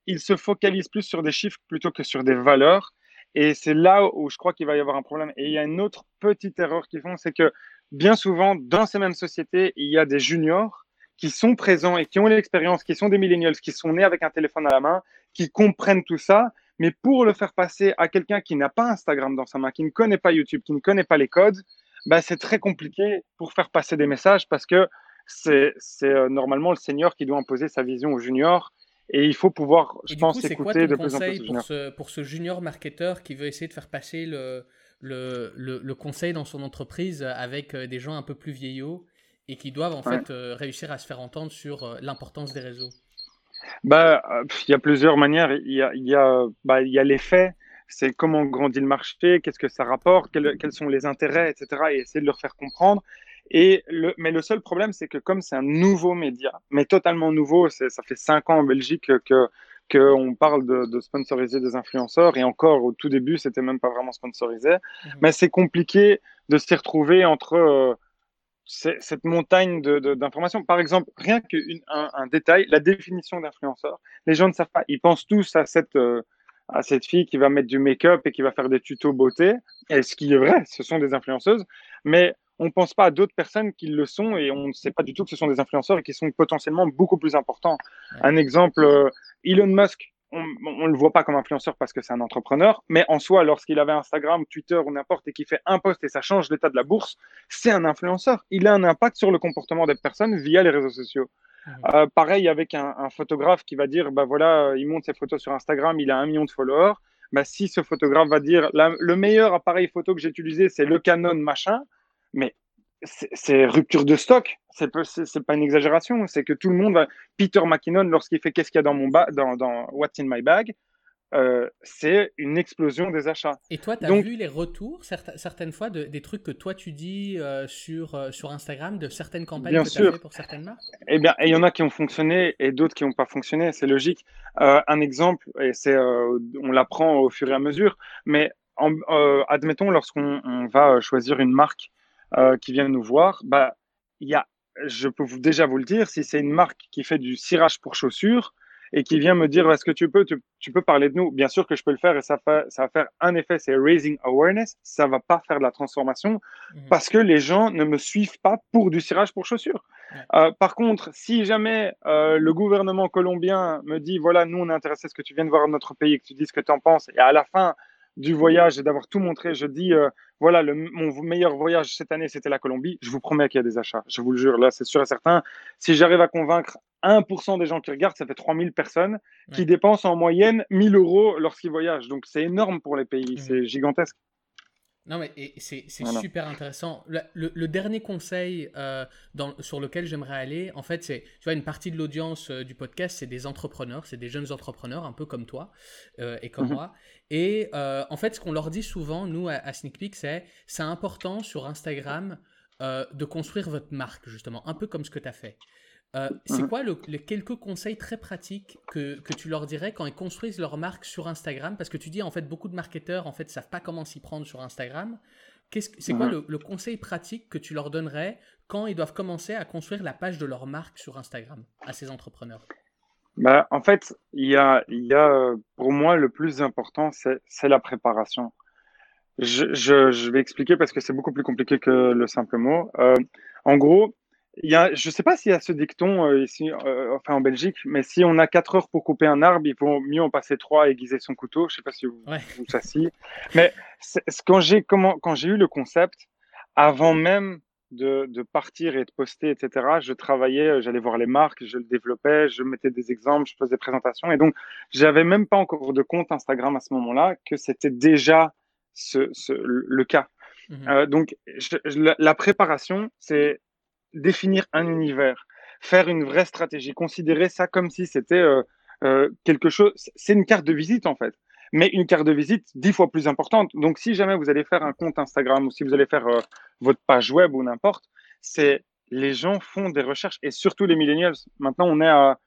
il se focalise plus sur des chiffres plutôt que sur des valeurs. Et c'est là où je crois qu'il va y avoir un problème. Et il y a une autre petite erreur qu'ils font, c'est que bien souvent, dans ces mêmes sociétés, il y a des juniors qui sont présents et qui ont l'expérience, qui sont des millennials, qui sont nés avec un téléphone à la main, qui comprennent tout ça mais pour le faire passer à quelqu'un qui n'a pas Instagram dans sa main, qui ne connaît pas YouTube, qui ne connaît pas les codes, bah, c'est très compliqué pour faire passer des messages parce que c'est euh, normalement le senior qui doit imposer sa vision au junior. Et il faut pouvoir, je pense, écouter de plus en plus. Pour ce, pour ce junior marketeur qui veut essayer de faire passer le, le, le, conseil dans son entreprise avec euh, des gens un peu plus vieillots et qui doivent en fait euh, réussir à se faire entendre sur l'importance des réseaux? Bah, il y a plusieurs manières. Il y a, il y a, bah, il y a les faits. C'est comment grandit le marché, qu'est-ce que ça rapporte, quels, quels, sont les intérêts, etc. Et essayer de leur faire comprendre. Et le, mais le seul problème, c'est que comme c'est un nouveau média, mais totalement nouveau, ça fait cinq ans en Belgique que qu'on parle de, de, sponsoriser des influenceurs et encore au tout début, c'était même pas vraiment sponsorisé. Mmh mais c'est compliqué de s'y retrouver entre cette montagne d'informations. Par exemple, rien qu'un un détail, la définition d'influenceur. Les gens ne savent pas. Ils pensent tous à cette, euh, à cette fille qui va mettre du make-up et qui va faire des tutos beauté. Et ce qui est vrai, ce sont des influenceuses. Mais on ne pense pas à d'autres personnes qui le sont et on ne sait pas du tout que ce sont des influenceurs et qui sont potentiellement beaucoup plus importants. Un exemple, euh, Elon Musk, on ne le voit pas comme influenceur parce que c'est un entrepreneur, mais en soi, lorsqu'il avait Instagram, Twitter ou n'importe et qui fait un post et ça change l'état de la bourse, c'est un influenceur. Il a un impact sur le comportement des personnes via les réseaux sociaux. Mmh. Euh, pareil avec un, photographe qui va dire, bah voilà, euh, il monte ses photos sur Instagram, il a un million de followers. Bah, si ce photographe va dire, le meilleur appareil photo que j'ai utilisé, c'est le Canon machin, mais c'est rupture de stock. C'est pas une exagération. C'est que tout le monde va. Peter McKinnon, lorsqu'il fait Qu'est-ce qu'il y a dans mon bag, dans, dans, What's in my bag, euh, c'est une explosion des achats. Et toi, tu as vu les retours certaines fois de, des trucs que toi tu dis euh, sur, euh, sur Instagram, de certaines campagnes bien que tu as fait pour certaines marques? Eh bien, il y en a qui ont fonctionné et d'autres qui n'ont pas fonctionné, c'est logique. un exemple, et c'est, on l'apprend au fur et à mesure, mais admettons, lorsqu'on va choisir une marque qui vient nous voir, bah, y a, je peux vous, déjà vous le dire, si c'est une marque qui fait du cirage pour chaussures, et qui vient me dire est-ce que tu peux, tu, peux parler de nous? Bien sûr que je peux le faire et ça, fait, ça va faire un effet, c'est raising awareness. Ça va pas faire de la transformation mhm. parce que les gens ne me suivent pas pour du cirage pour chaussures. Euh, par contre, si jamais euh, le gouvernement colombien me dit voilà, nous on est intéressé à ce que tu viennes voir notre pays et que tu dis ce que tu en penses, et à la fin du voyage et d'avoir tout montré, je dis euh, voilà, le, mon meilleur voyage cette année c'était la Colombie, je vous promets qu'il y a des achats. Je vous le jure, là c'est sûr et certain. Si j'arrive à convaincre 1% des gens qui regardent, ça fait 3000 personnes qui dépensent en moyenne 1000 euros lorsqu'ils voyagent. Donc c'est énorme pour les pays, mmh. c'est gigantesque. Non, mais c'est super intéressant. Le, dernier conseil euh, dans, sur lequel j'aimerais aller, en fait, c'est, tu vois, une partie de l'audience euh, du podcast, c'est des entrepreneurs, c'est des jeunes entrepreneurs, un peu comme toi euh, et comme mmh moi. Et en fait, ce qu'on leur dit souvent, nous, à, à Sneak Peek, c'est c'est important sur Instagram de construire votre marque, justement, un peu comme ce que tu as fait. Euh, c'est mhm. quoi les quelques conseils très pratiques que, que, tu leur dirais quand ils construisent leur marque sur Instagram? Parce que tu dis en fait beaucoup de marketeurs en fait savent pas comment s'y prendre sur Instagram. c'est quoi mhm. le, conseil pratique que tu leur donnerais quand ils doivent commencer à construire la page de leur marque sur Instagram à ces entrepreneurs? Bah, En fait, il y a, y a, pour moi le plus important, c'est la préparation. Je, je, je, vais expliquer parce que c'est beaucoup plus compliqué que le simple mot. Euh, en gros, il y a, je ne sais pas s'il y a ce dicton euh, ici, euh, enfin en Belgique, mais si on a 4 heures pour couper un arbre, il vaut mieux en passer 3 à aiguiser son couteau. Je ne sais pas si vous, ouais. vous ça Mais quand j'ai comment, quand j'ai eu le concept, avant même de, de, partir et de poster, etc., je travaillais, euh, j'allais voir les marques, je le développais, je mettais des exemples, je faisais des présentations. Et donc, j'avais même pas encore de compte Instagram à ce moment-là, que c'était déjà ce, ce, le cas. Mmh euh, donc, je, la préparation, c'est définir un univers, faire une vraie stratégie, considérer ça comme si c'était euh, euh, quelque chose. C'est une carte de visite en fait, mais une carte de visite dix fois plus importante. Donc, si jamais vous allez faire un compte Instagram ou si vous allez faire euh, votre page web ou n'importe, c'est les gens font des recherches et surtout les millennials. Maintenant, on est à.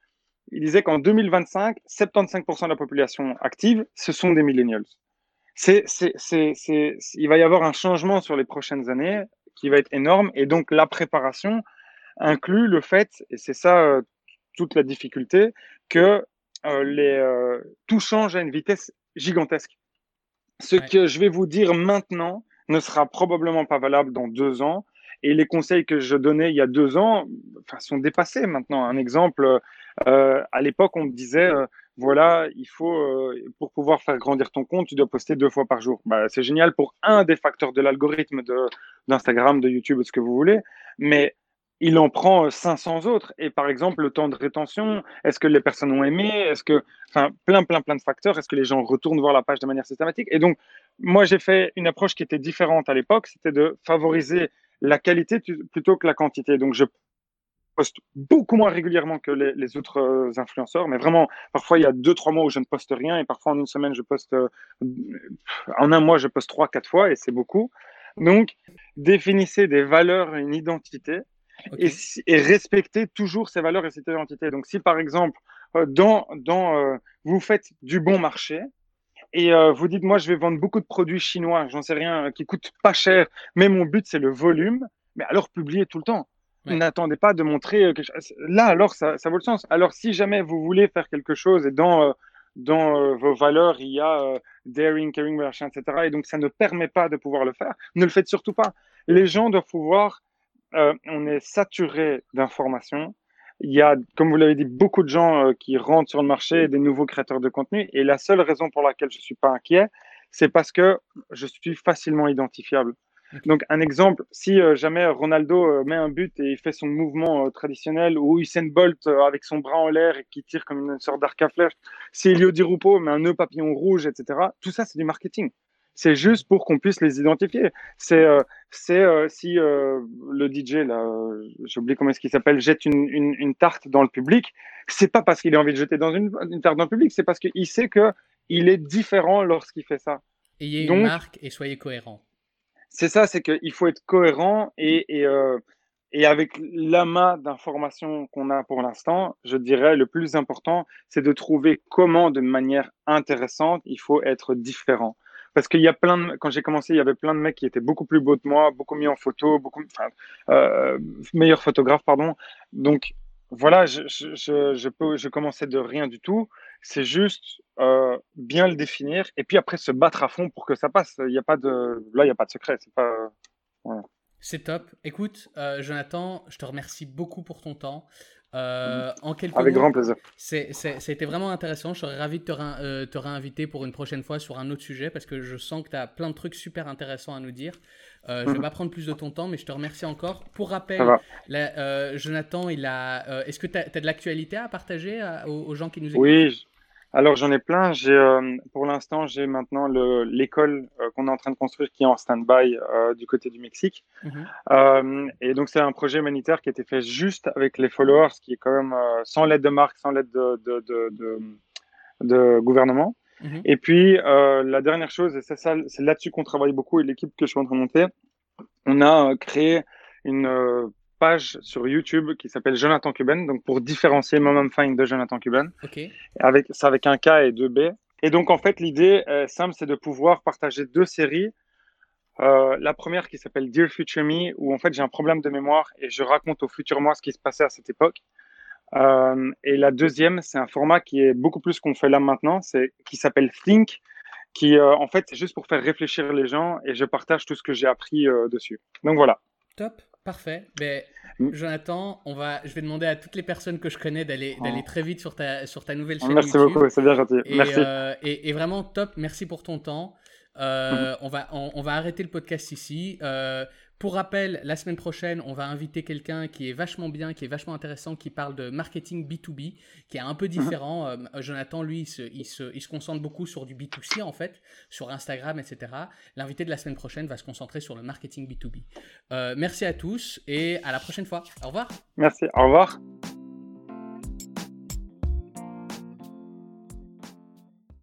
Il disait qu'en 2025, 75% de la population active, ce sont des millennials. C'est, c'est, c'est, il va y avoir un changement sur les prochaines années qui va être énorme. Et donc, la préparation inclut le fait, et c'est ça euh, toute la difficulté, que euh, les, euh, tout change à une vitesse gigantesque. Ce que je vais vous dire maintenant ne sera probablement pas valable dans deux ans. Et les conseils que je donnais il y a deux ans sont dépassés maintenant. Un exemple, à l'époque, on me disait, voilà, il faut, euh, pour pouvoir faire grandir ton compte, tu dois poster deux fois par jour. Bah, c'est génial pour un des facteurs de l'algorithme d'Instagram, de, YouTube, ce que vous voulez, mais il en prend 500 autres. Et par exemple, le temps de rétention, est-ce que les personnes ont aimé Est-ce que, enfin, plein, plein, plein de facteurs. Est-ce que les gens retournent voir la page de manière systématique? Et donc, moi, j'ai fait une approche qui était différente à l'époque, c'était de favoriser la qualité plutôt que la quantité. Donc, je poste beaucoup moins régulièrement que les, autres euh, influenceurs, mais vraiment, parfois il y a deux, trois mois où je ne poste rien et parfois en une semaine, je poste, euh, en un mois, je poste trois, quatre fois et c'est beaucoup. Donc, définissez des valeurs et une identité et, et, respectez toujours ces valeurs et cette identité. Donc, si par exemple, euh, dans, dans, vous faites du bon marché, et vous dites moi je vais vendre beaucoup de produits chinois, j'en sais rien, qui coûtent pas cher, mais mon but c'est le volume, mais alors publiez tout le temps. N'attendez pas de montrer euh, quelque. Là, alors, ça, ça, vaut le sens. Alors, si jamais vous voulez faire quelque chose et dans, euh, dans euh, vos valeurs, il y a daring, caring, etc., et donc ça ne permet pas de pouvoir le faire, ne le faites surtout pas. Les gens doivent pouvoir, on est saturé d'informations. Il y a, comme vous l'avez dit, beaucoup de gens qui rentrent sur le marché, des nouveaux créateurs de contenu, et la seule raison pour laquelle je ne suis pas inquiet, c'est parce que je suis facilement identifiable. Donc, un exemple, si euh, jamais Ronaldo euh, met un but et il fait son mouvement euh, traditionnel, ou Usain Bolt avec son bras en l'air et qui tire comme une sorte d'arc à flèche, si Elio Di Rupo met un nœud papillon rouge, etc., tout ça, c'est du marketing. C'est juste pour qu'on puisse les identifier. C'est si le DJ, là, j'ai oublié comment est-ce qu'il s'appelle, jette une, une, tarte dans le public, c'est pas parce qu'il a envie de jeter dans une, une tarte dans le public, c'est parce qu'il sait que il est différent lorsqu'il fait ça. Ayez une marque et soyez cohérent. C'est ça, c'est qu'il faut être cohérent et, et, euh, et avec l'amas d'informations qu'on a pour l'instant, je dirais le plus important, c'est de trouver comment, de manière intéressante, il faut être différent. Parce qu'il y a plein de, quand j'ai commencé, il y avait plein de mecs qui étaient beaucoup plus beaux que moi, beaucoup mieux en photo, beaucoup, enfin, euh, meilleurs photographes, pardon. Donc, voilà, je, je, je, peux, je commençais de rien du tout. C'est juste euh, bien le définir et puis après se battre à fond pour que ça passe. Il y a pas de, là, il n'y a pas de secret. C'est pas. Voilà. C'est top. Écoute, euh, Jonathan, je te remercie beaucoup pour ton temps. Euh, en quelques Avec grand plaisir. C'était vraiment intéressant. Je serais ravi de te, euh, te, réinviter pour une prochaine fois sur un autre sujet parce que je sens que tu as plein de trucs super intéressants à nous dire. Je ne vais mhm. pas prendre plus de ton temps, mais je te remercie encore. Pour rappel, Jonathan, il a. Est-ce que tu as, de l'actualité à partager aux, aux, gens qui nous écoutent? Oui, alors j'en ai plein. J'ai, euh, pour l'instant, j'ai maintenant l'école euh, qu'on est en train de construire qui est en stand-by euh, du côté du Mexique. Mhm. et donc c'est un projet humanitaire qui a été fait juste avec les followers, qui est quand même sans l'aide de marque, sans l'aide de, de, de, de, gouvernement. Mhm. Et puis la dernière chose, et c'est ça, c'est là-dessus qu'on travaille beaucoup et l'équipe que je suis en train de monter, on a créé une page sur YouTube qui s'appelle Jonathan Cuban, donc pour différencier Mom Find de Jonathan Cuban. Avec, c'est avec un K et deux B. Et donc, en fait, l'idée euh, simple, c'est de pouvoir partager deux séries. Euh, la première qui s'appelle Dear Future Me, où en fait j'ai un problème de mémoire et je raconte au futur moi ce qui se passait à cette époque. Euh, et la deuxième, c'est un format qui est beaucoup plus qu'on fait là maintenant, c'est qui s'appelle Think, qui en fait c'est juste pour faire réfléchir les gens et je partage tout ce que j'ai appris dessus. Donc voilà. Top. Parfait. Ben, mm. Jonathan, on va, je vais demander à toutes les personnes que je connais d'aller oh. d'aller très vite sur ta, sur ta nouvelle chaîne. Merci beaucoup, c'est bien gentil. Et, merci. Euh, et, vraiment top, merci pour ton temps. Euh, mm-hmm. on, va, on, va arrêter le podcast ici. Euh, pour rappel, la semaine prochaine, on va inviter quelqu'un qui est vachement bien, qui est vachement intéressant, qui parle de marketing B2B, qui est un peu mhm. différent. Euh, Jonathan, lui, il se, il, se, concentre beaucoup sur du B2C, en fait, sur Instagram, etc. L'invité de la semaine prochaine va se concentrer sur le marketing B2B. Euh, merci à tous et à la prochaine fois. Au revoir. Merci, au revoir.